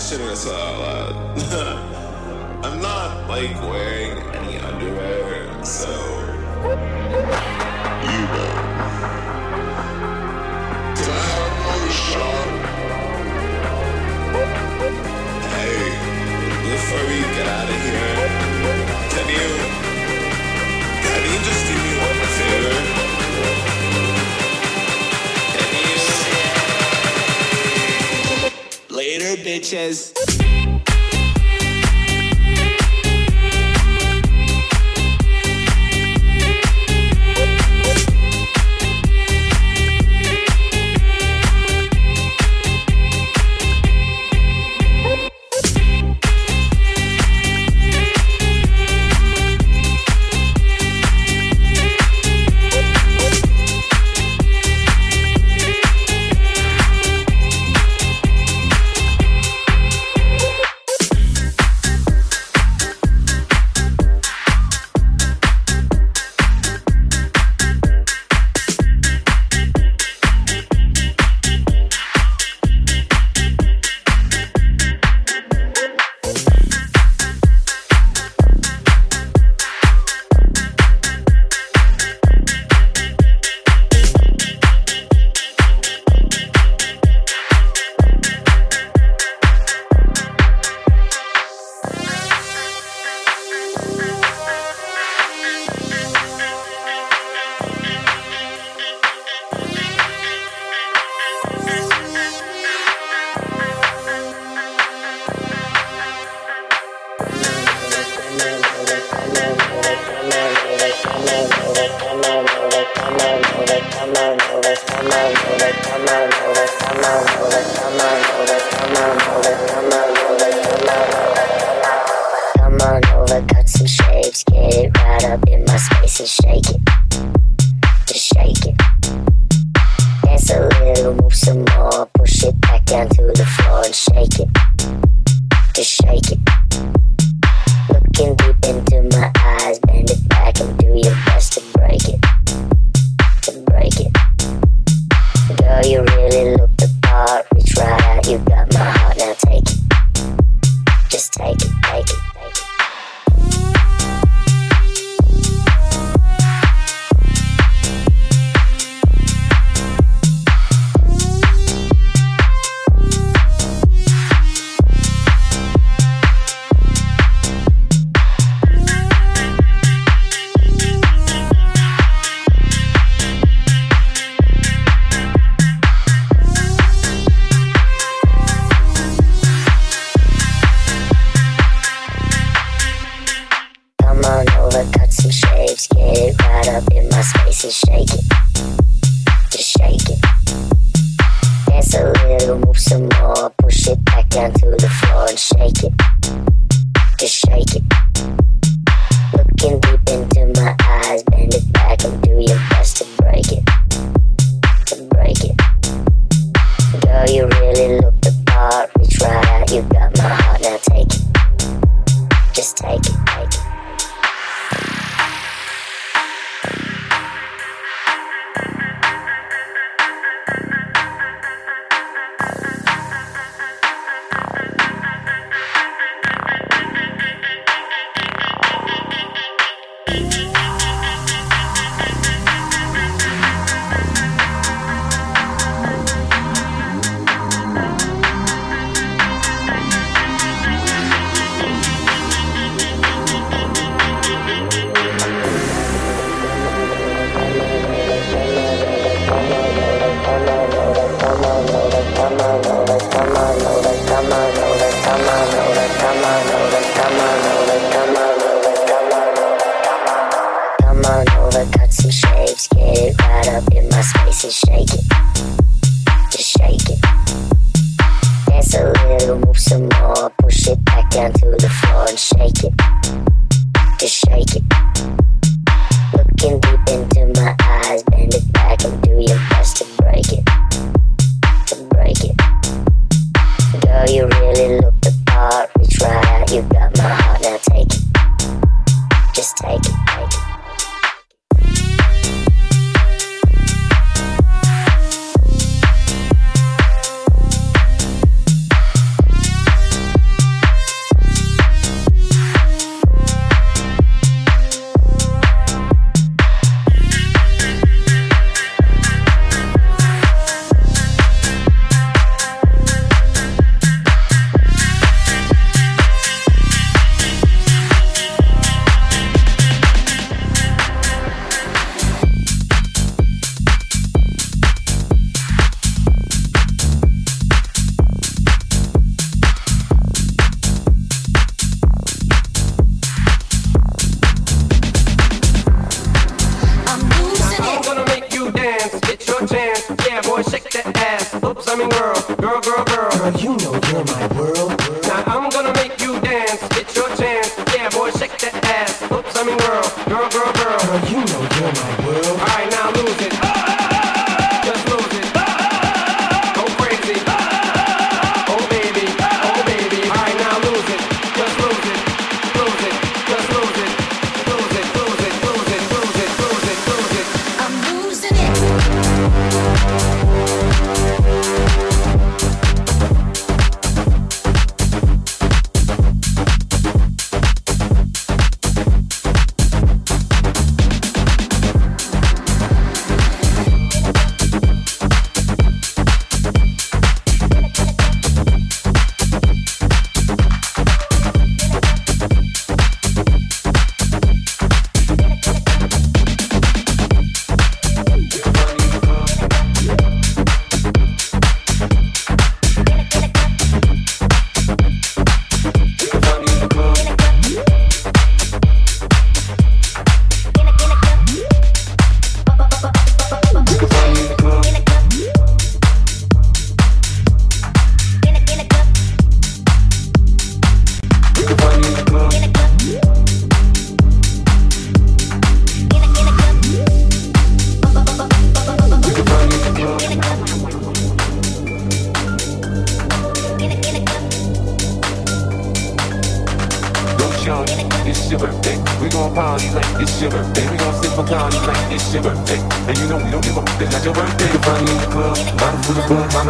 I shouldn't shitting myself uh, out uh, loud. I'm not like wearing any underwear, so you know. Did I have another shot? Hey, before we get out of here, can you can you just give me bitches.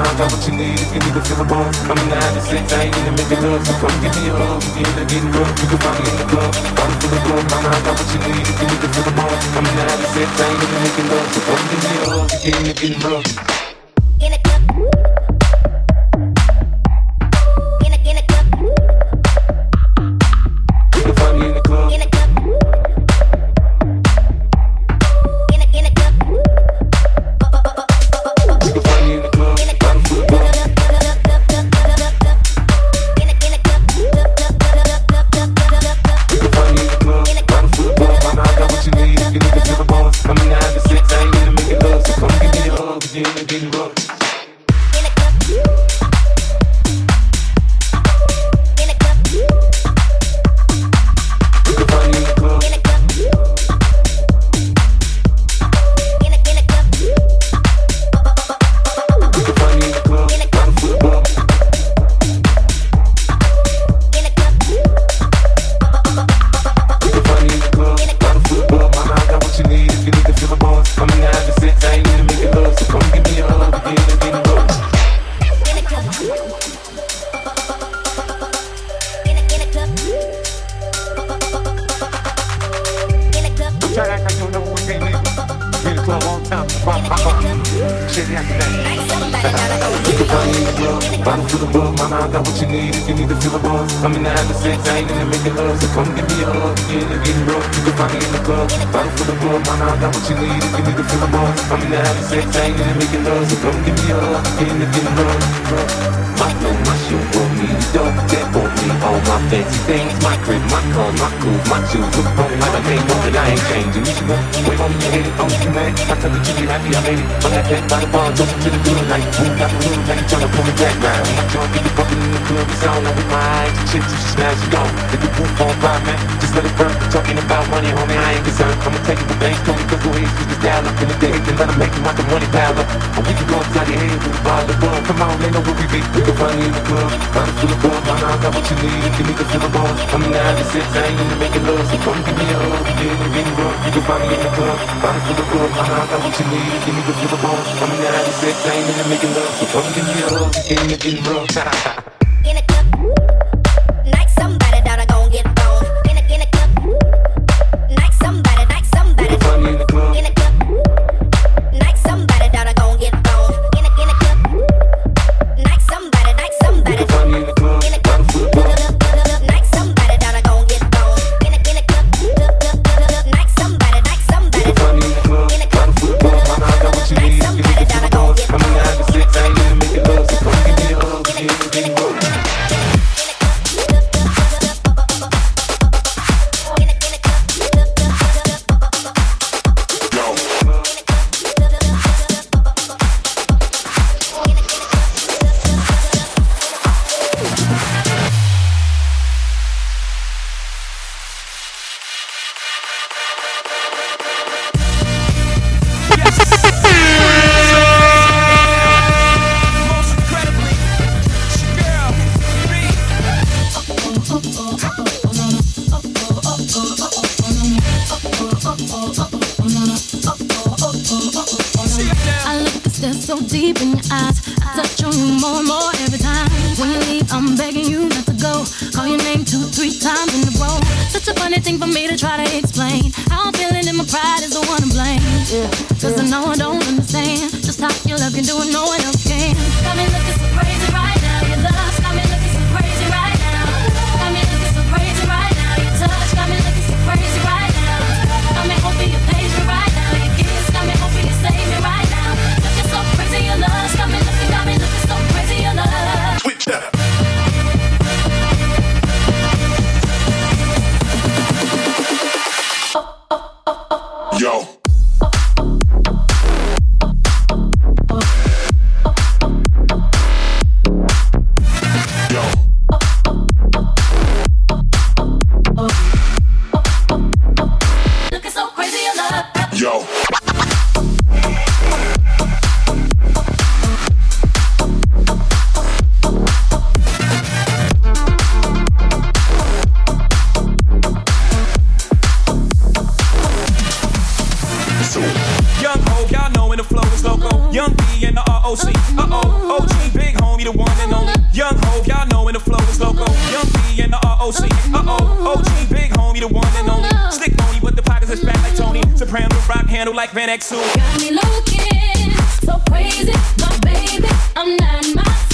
time, got what you need if you need to feel a bone. I'm in the habit, sex, I ain't make it love. So come get me a hug, if you end up getting rough, you can find me in the club. I'm full of blood, my mind got what you need if you need to feel a bone. I'm in the habit, sex, I ain't make it love. So come get me a hug, if you end up getting rough. Uh oh, OG, big homie, the one and only. Slick pony, but the pockets is fat like Tony. Soprano, rock handle like Van Exel. Got me looking so crazy, my baby. I'm not myself.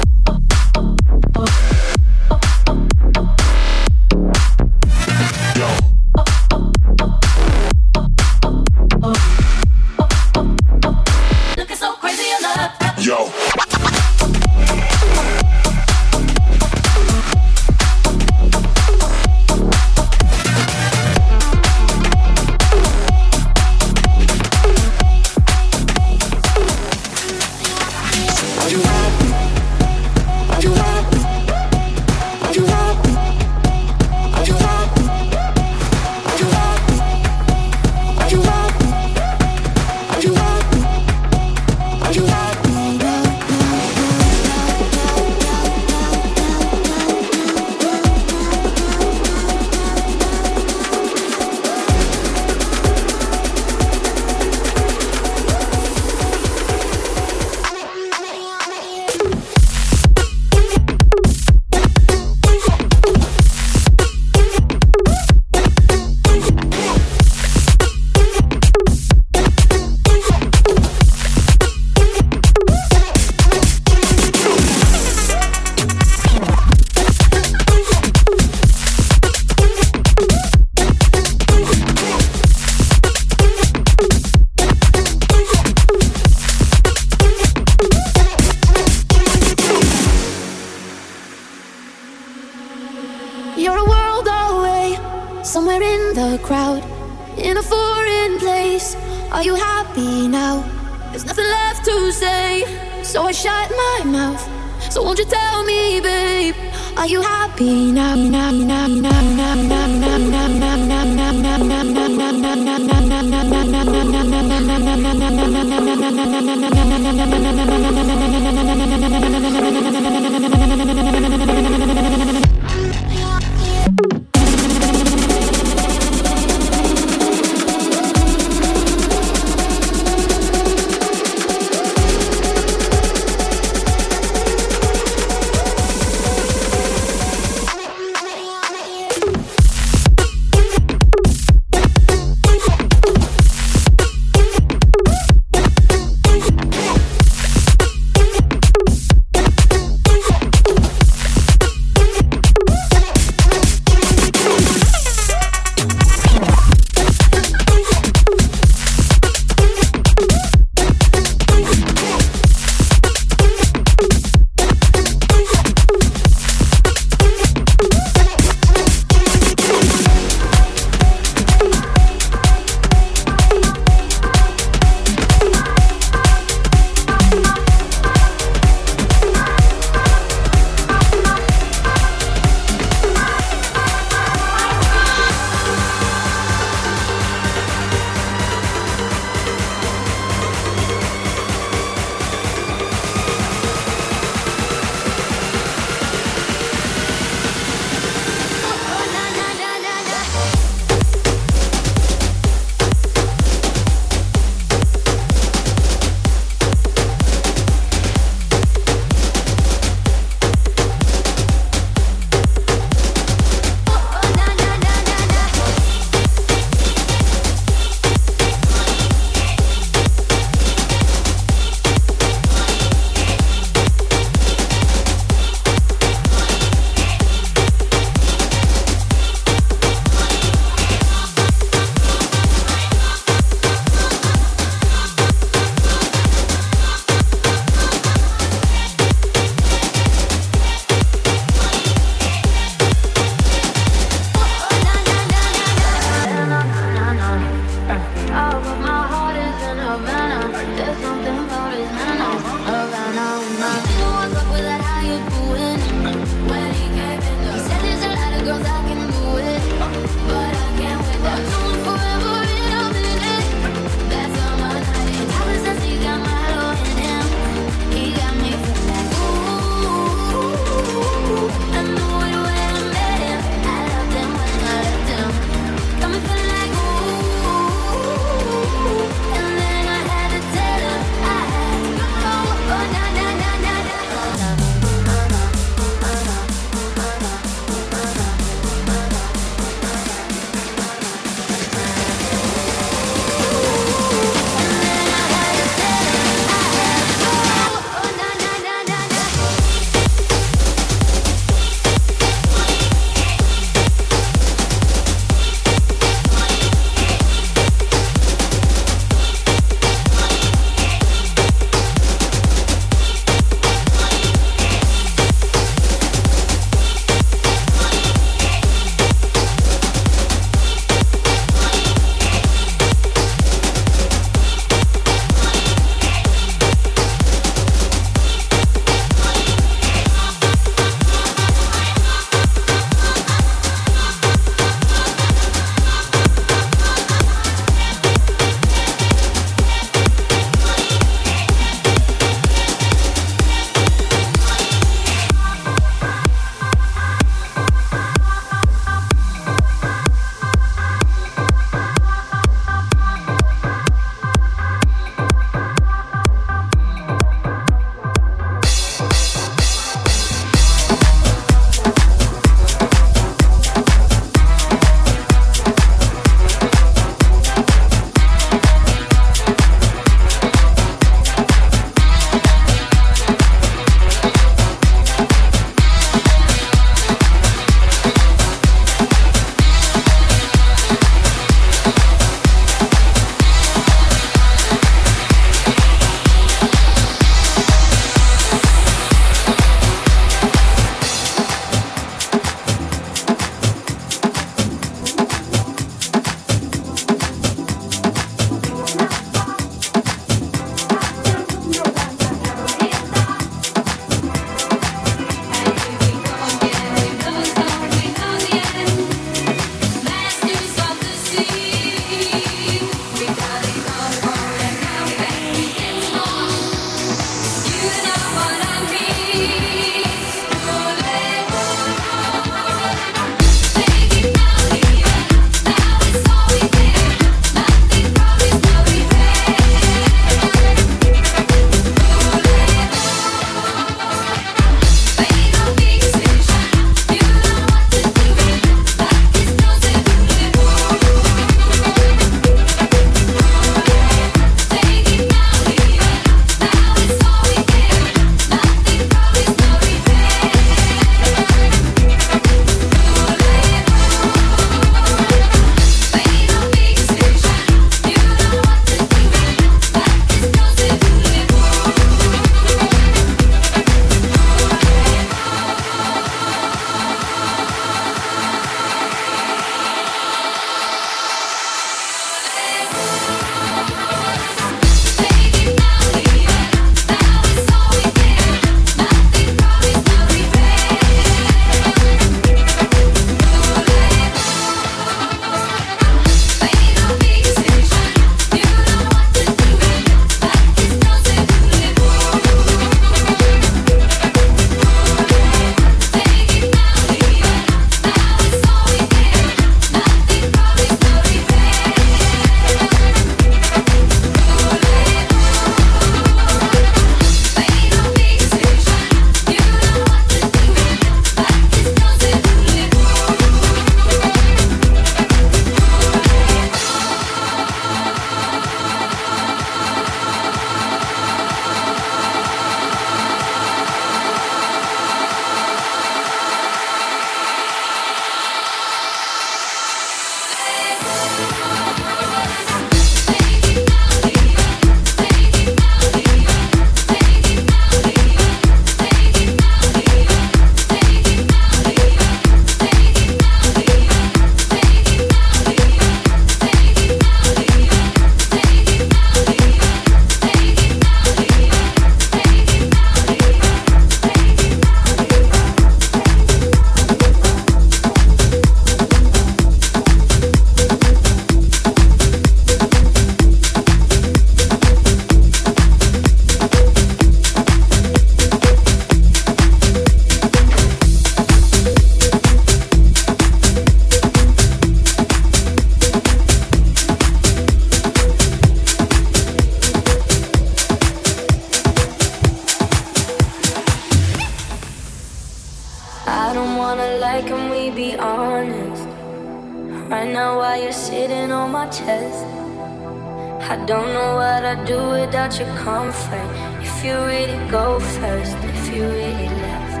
Do your comfort. If you really go first, if you really left.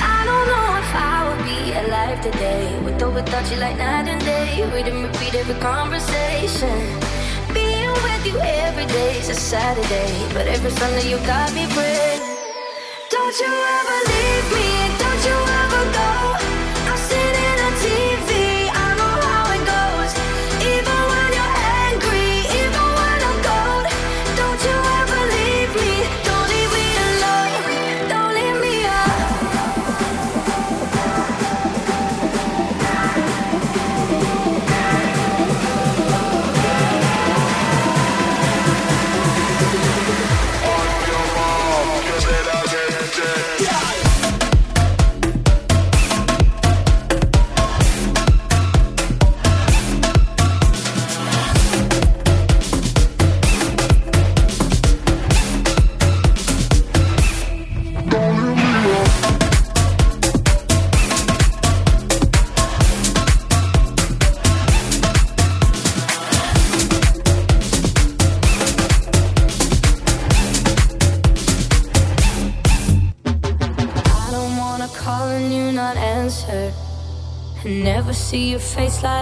I don't know if I would be alive today, with or without you, like night and day. Read and repeat every conversation. Being with you every day is a Saturday, but every Sunday you got me praying. Don't you ever leave me,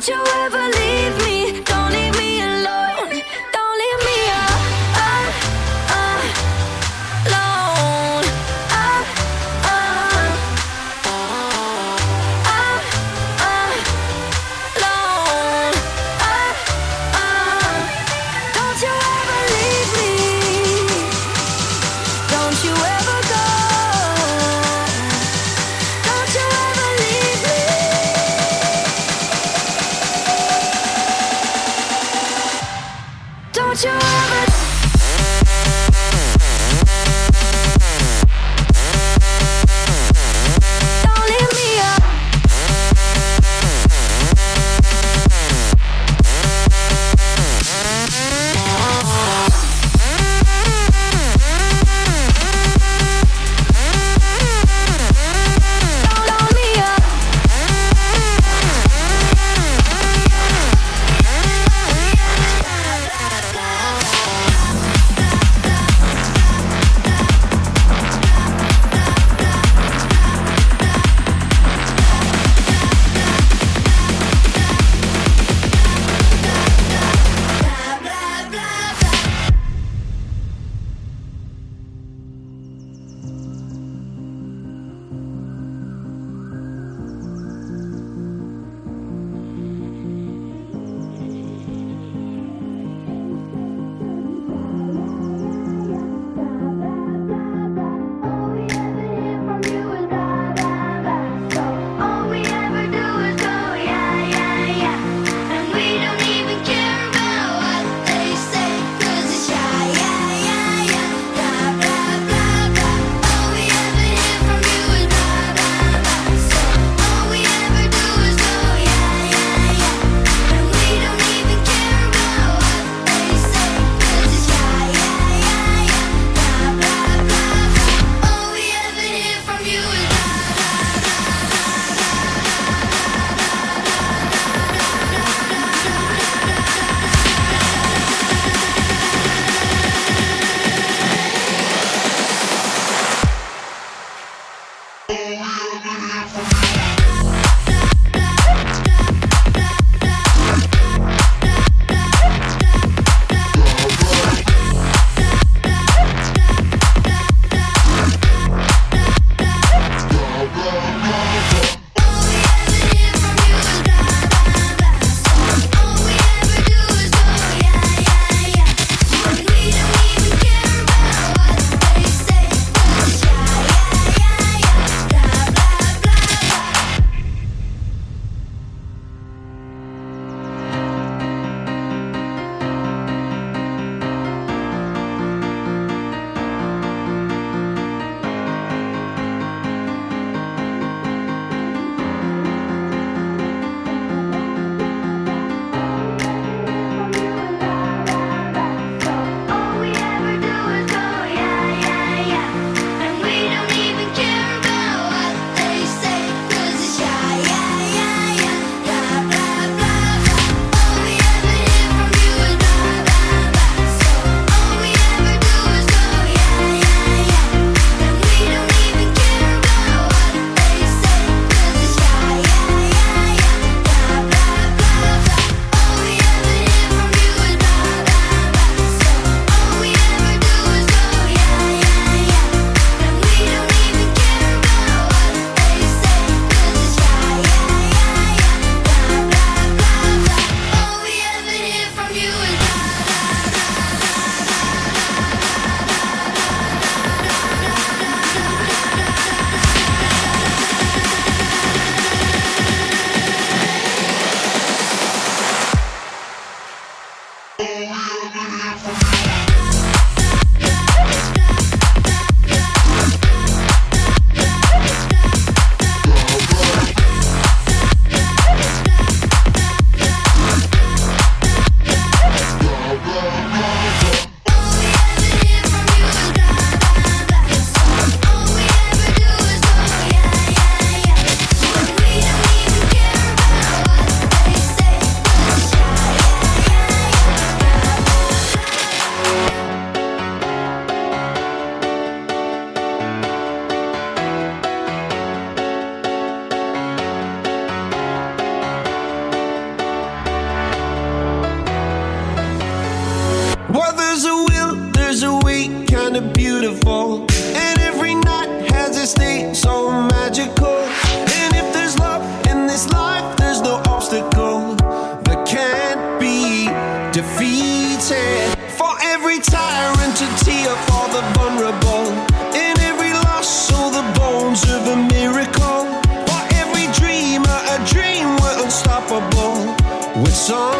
Don't you ever And every night has a state so magical. And if there's love in this life, there's no obstacle that can't be defeated. For every tyrant to tear for the vulnerable. In every loss, all the bones of a miracle. For every dreamer, a dream we're unstoppable. With something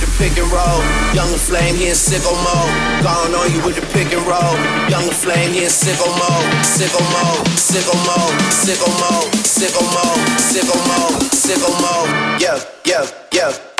With the pick and roll. Younger flame, he in sicko mode. Gone on you with the pick and roll. Younger flame, he in sicko mode. Sicko mode, sicko mode, sicko mode, sicko mode, sicko mode, sicko mode. Yeah, yeah. Yeah.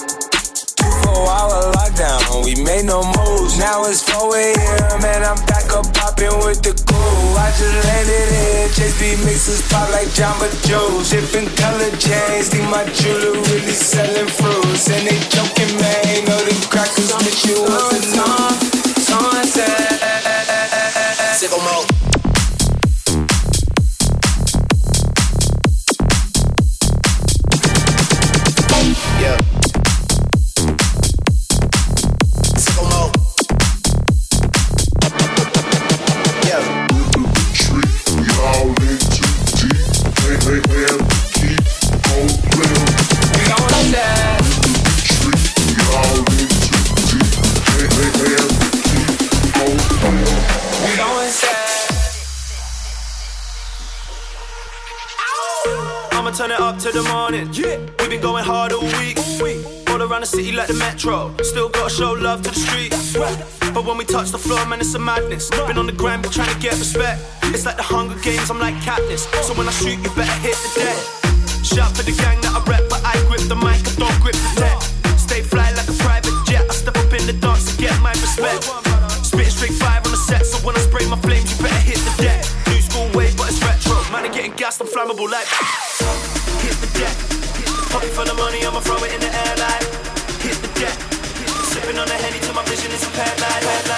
Four hour lockdown, we made no moves. Now it's 4 a.m. and I'm back up popping with the crew. I just landed here, Chase B mixes pop like Jamba Joe's. Different color chains, think my jeweler really selling fruits. And they joking, man, know the crackers with you was a song. Sunset. Sicko mode. I'ma turn it up to the morning. Yeah. We've been going hard all week. All, all around the city like the metro. Still gotta show love to the street. But when we touch the floor, man, it's a madness. Been on the grind, been trying to get respect. It's like the Hunger Games, I'm like Katniss. Oh. So when I shoot, you better hit the deck. Shout for the gang that I rep, but I grip the mic, I don't grip the tech. Stay fly like a private jet. I step up in the dance to get my respect. flammable like hit the deck. Pocket for the money, I'ma throw it in the air like hit the deck. Sipping on the henny till my vision is impaired like.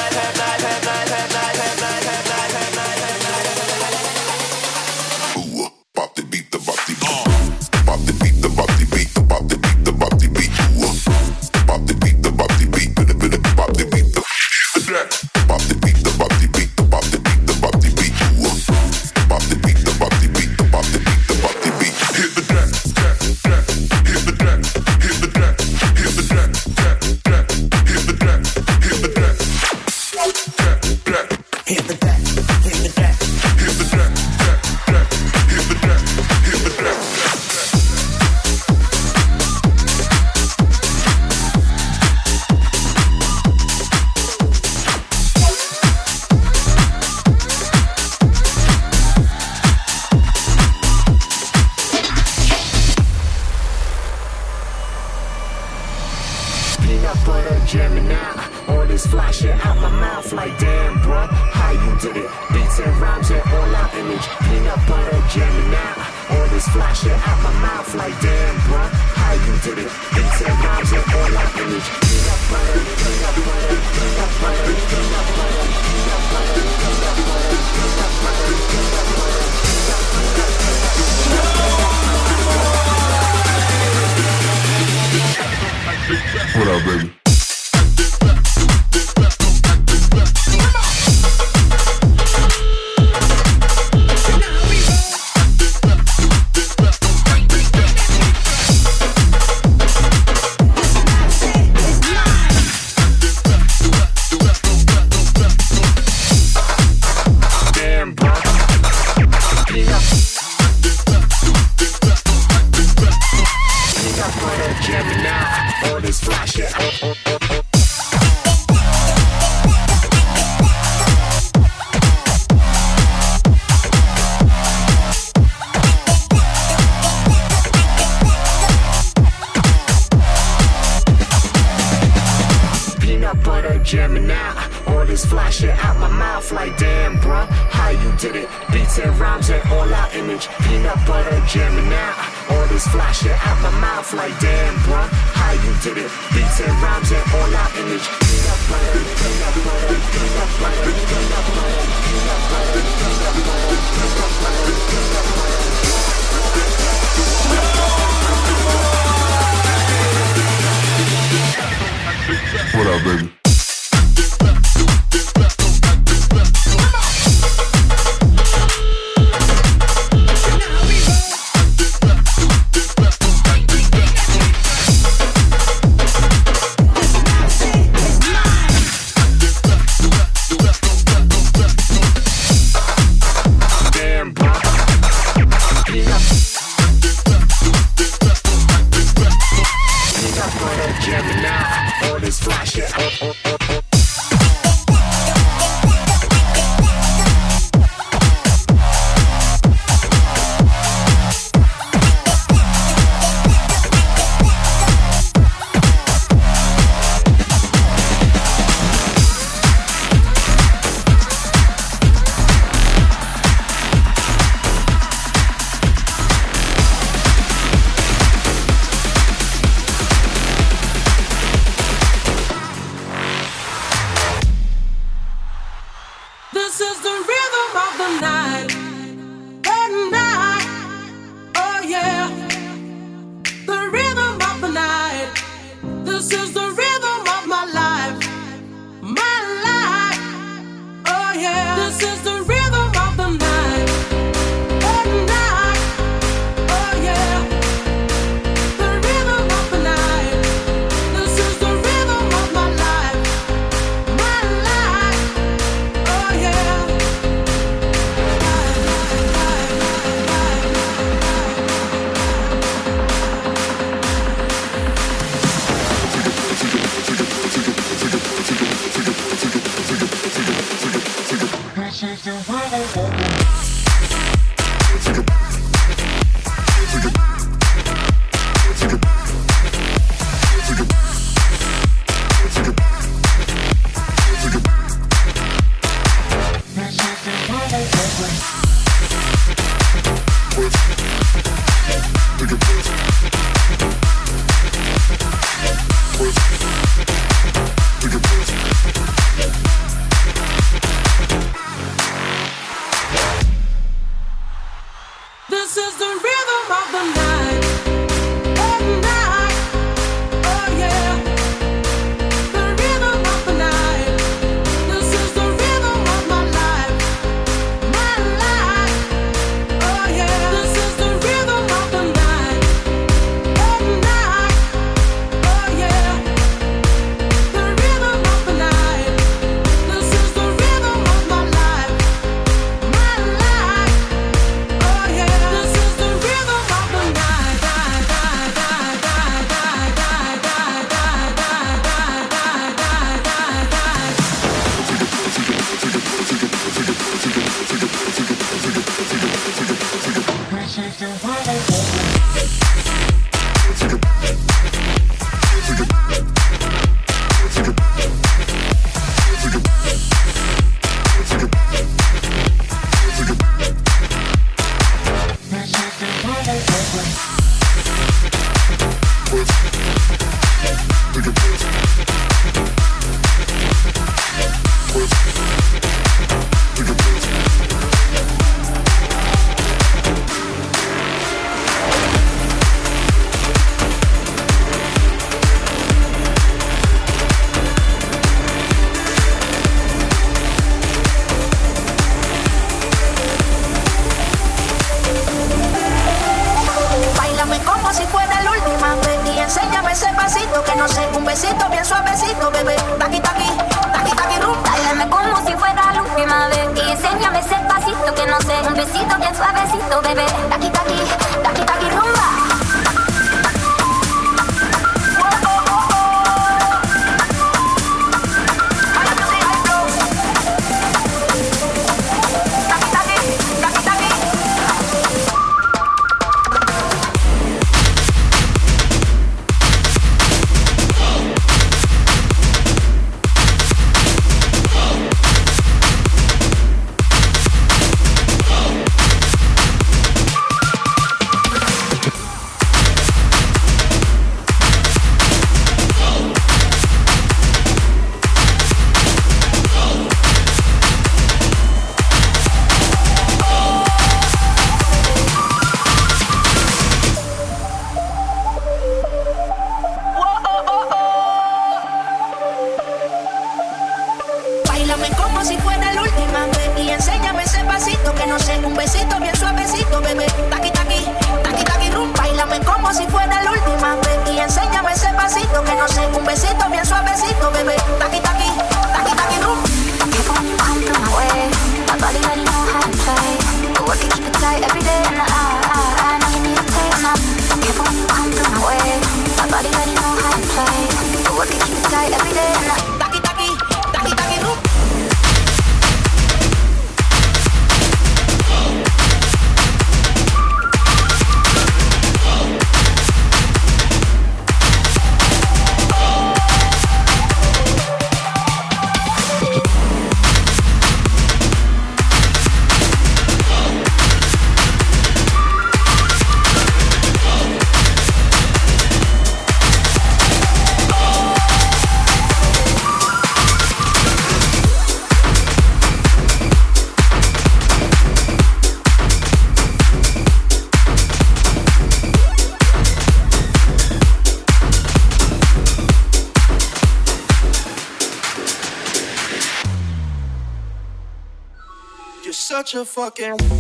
Such a fucking.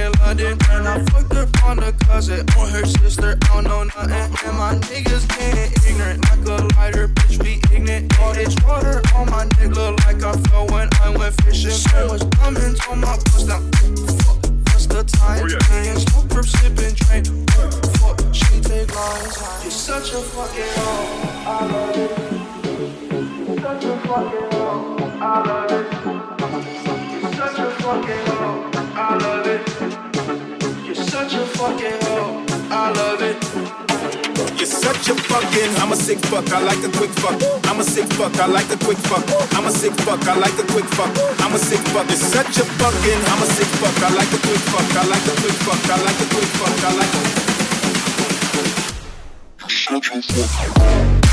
In London. And I fucked up on the cousin. On her sister, I don't know nothing. And my niggas getting ignorant. Like a lighter, bitch, we ignorant. All this water on my neck look like I fell when I went fishing. So much diamonds on my bust now. Fuck, what's the time? Oh, yeah. Smoke from sipping, train. Fuck, she take lines. You're such a fucking hoe. I love it. You're such a fucking hoe. I love it You're such a fucking hoe. I love it. You're such a fucking I'm a sick fuck, I like the quick fuck. I'm a sick fuck, I like the quick fuck. I'm a sick fuck, I like the quick fuck. I'm a sick fuck, you're such a fucking, I'm a sick fuck, I like the quick fuck. I like the quick fuck, I like the quick fuck, I like a. Such a fuck.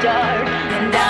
Start. And after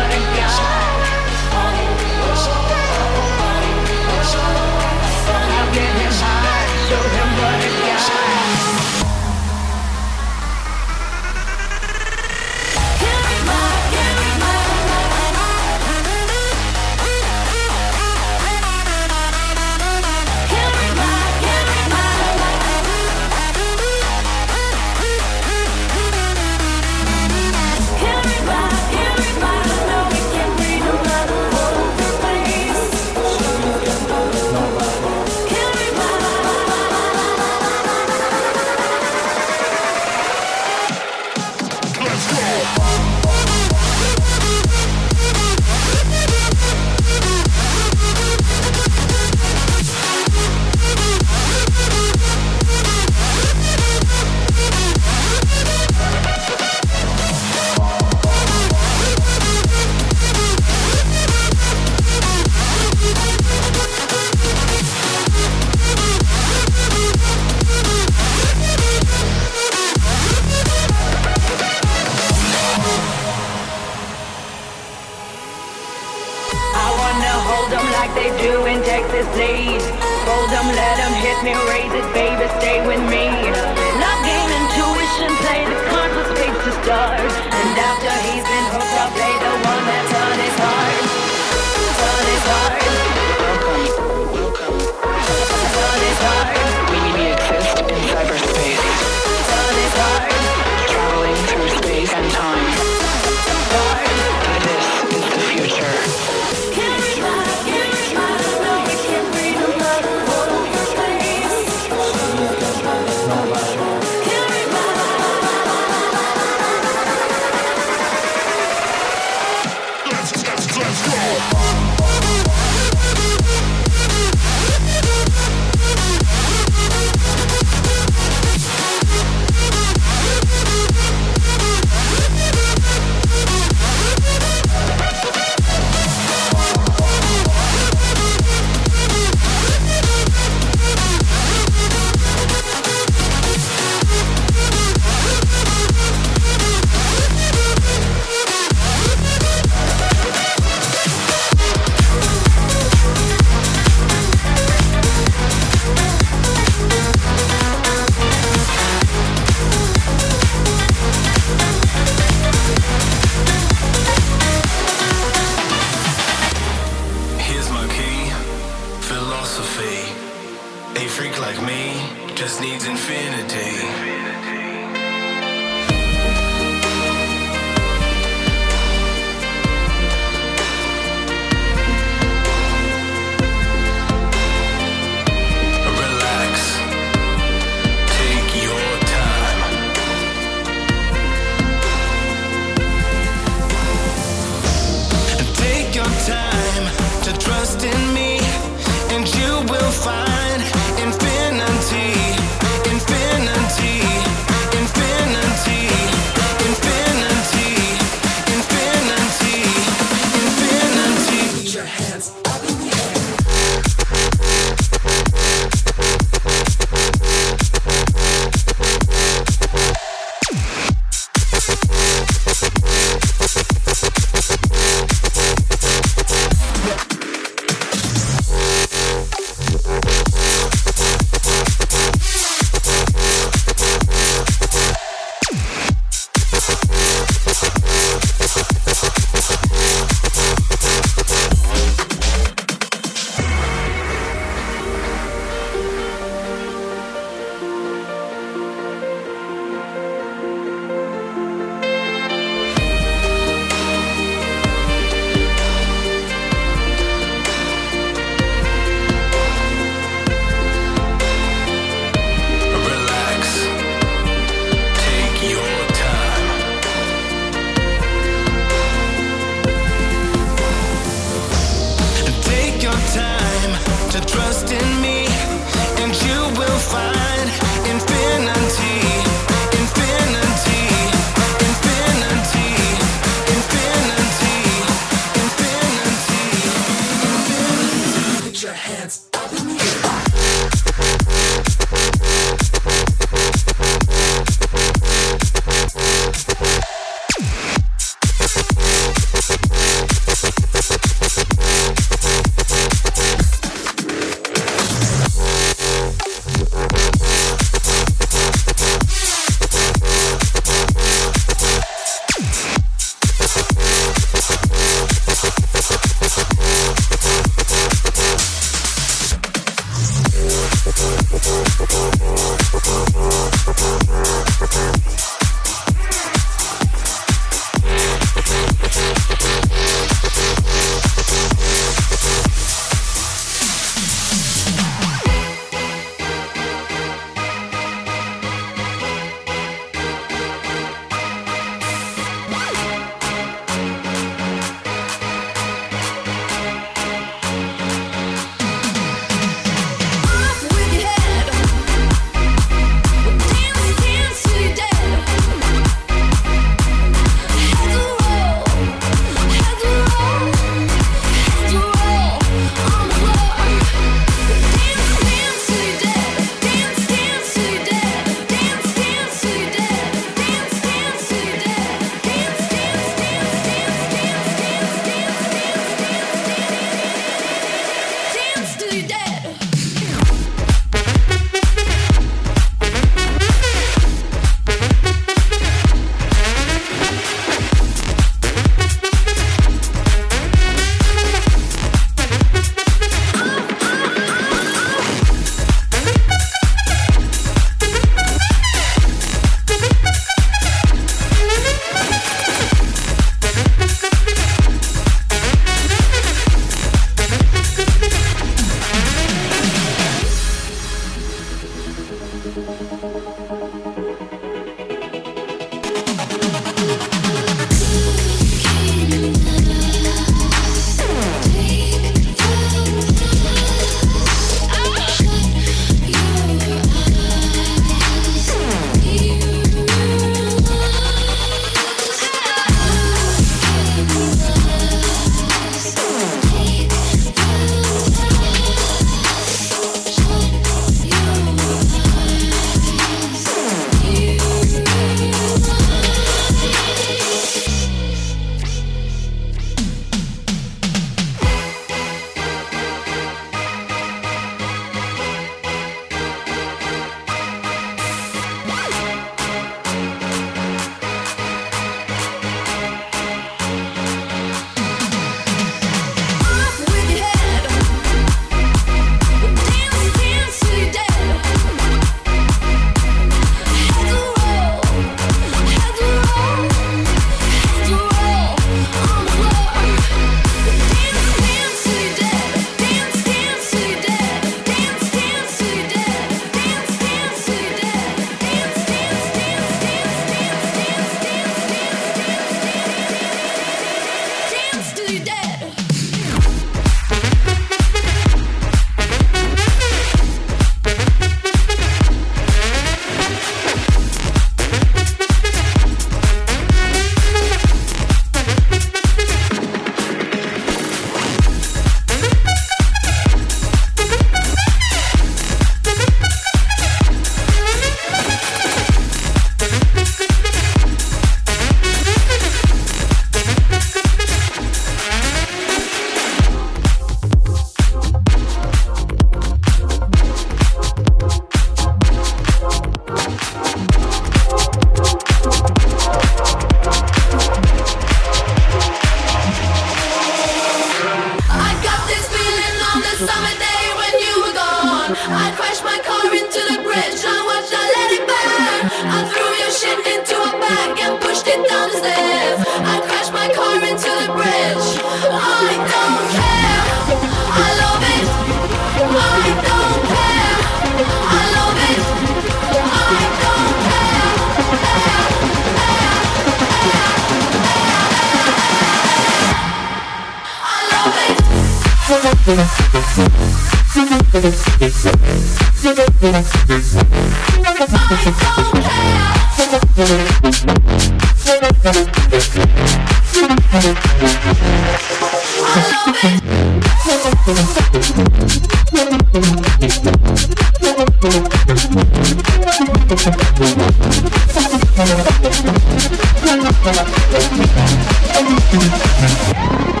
Yeah.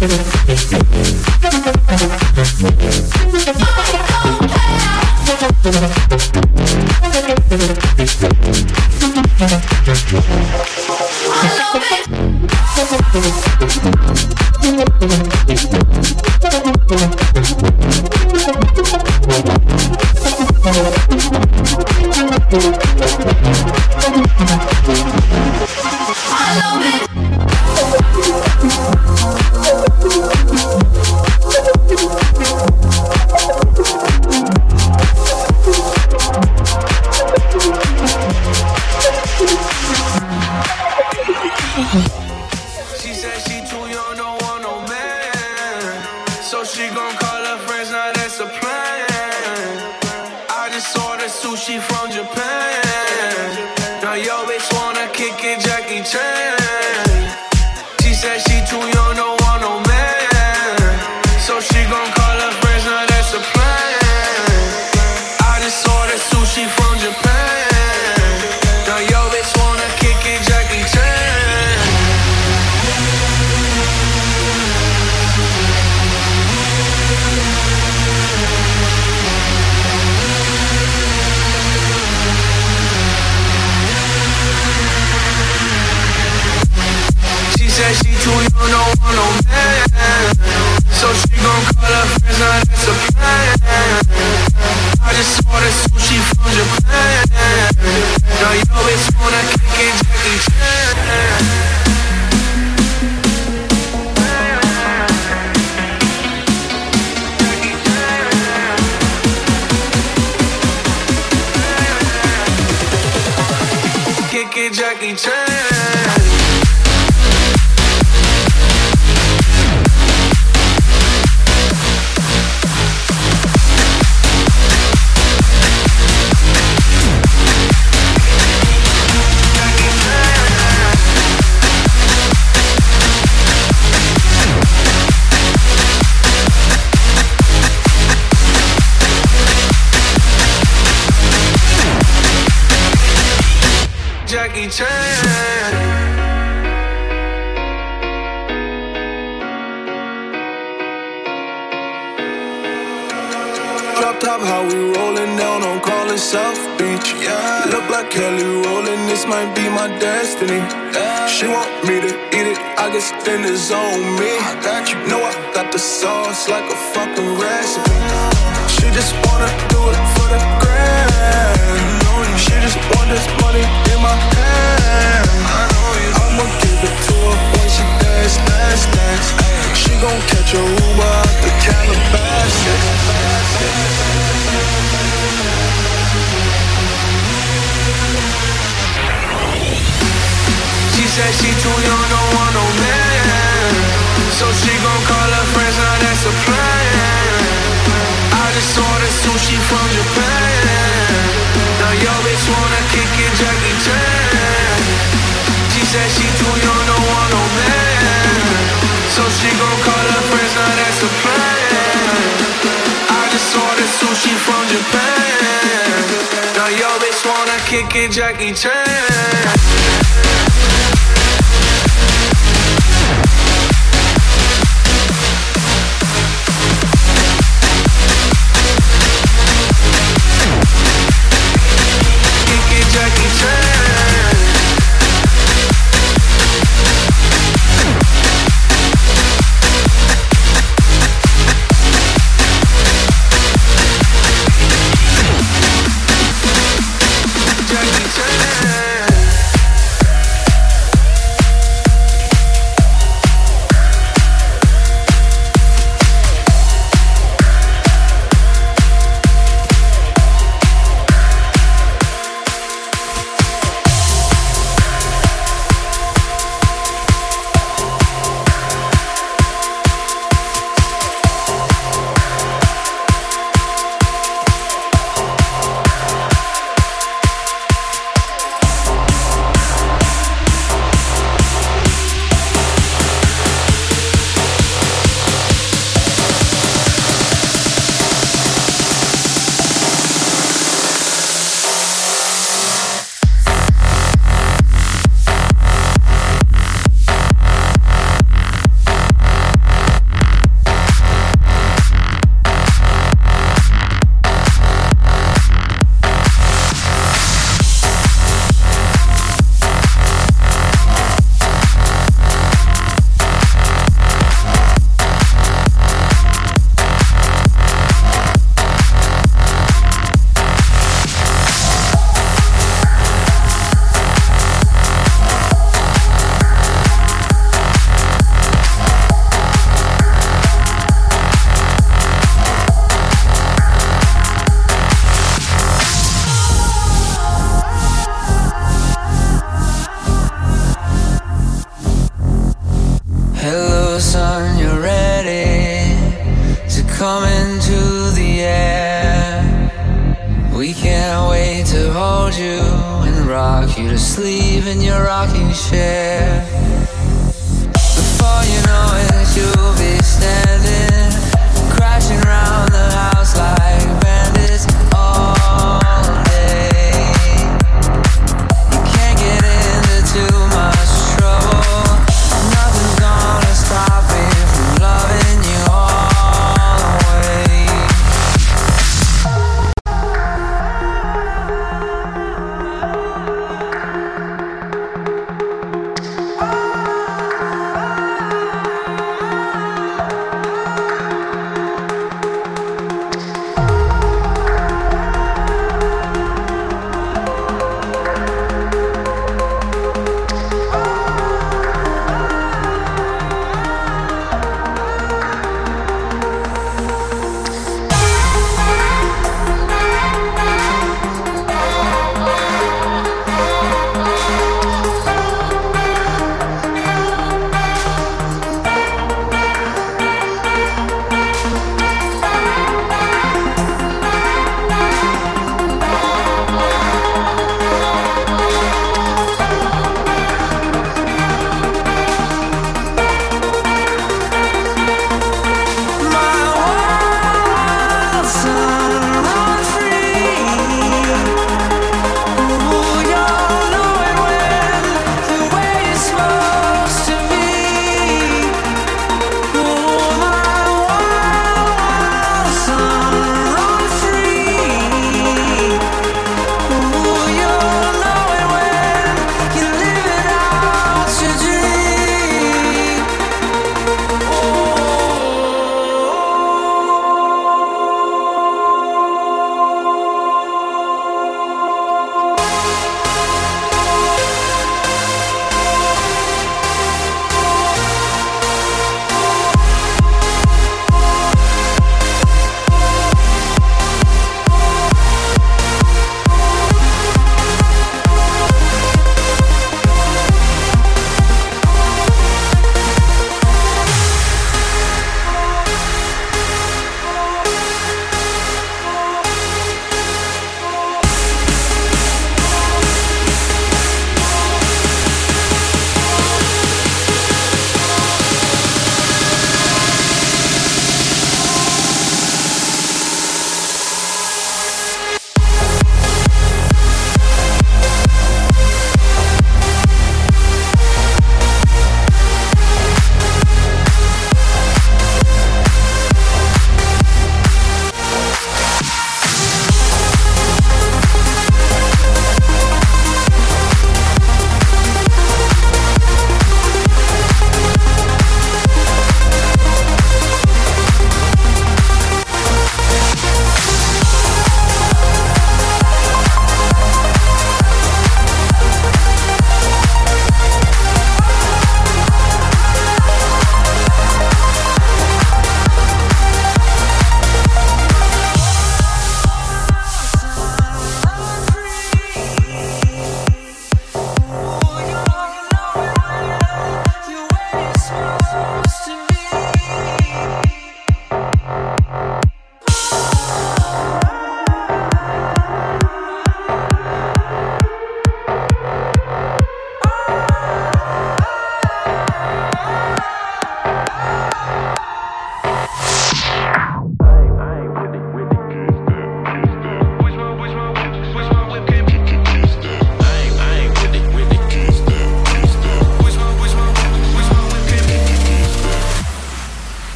She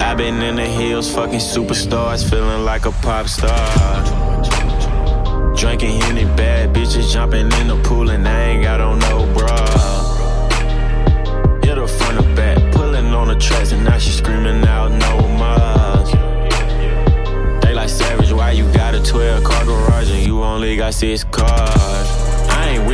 I've been in the hills, fucking superstars, feeling like a pop star. Drinking Henny, bad bitches jumping in the pool, and I ain't got on no bra. Hit her front or back, pulling on the tracks, and now she screaming out no more. They like savage, why you got a 12 car garage and you only got six cars?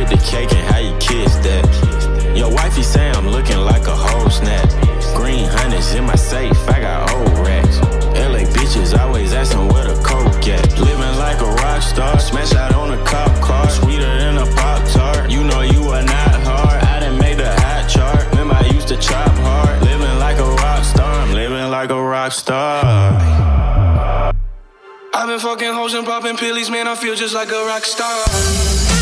With the cake and how you kiss that. Your wifey say I'm looking like a whole snap. Green hundreds in my safe, I got old racks. LA bitches always asking where the coke at. Living like a rock star, smash out on a cop car, sweeter than a pop tart. You know you are not hard. I done made the hot chart. Remember I used to chop hard. Living like a rock star, I'm living like a rock star. I've been fucking hoes and popping pillies, man. I feel just like a rock star.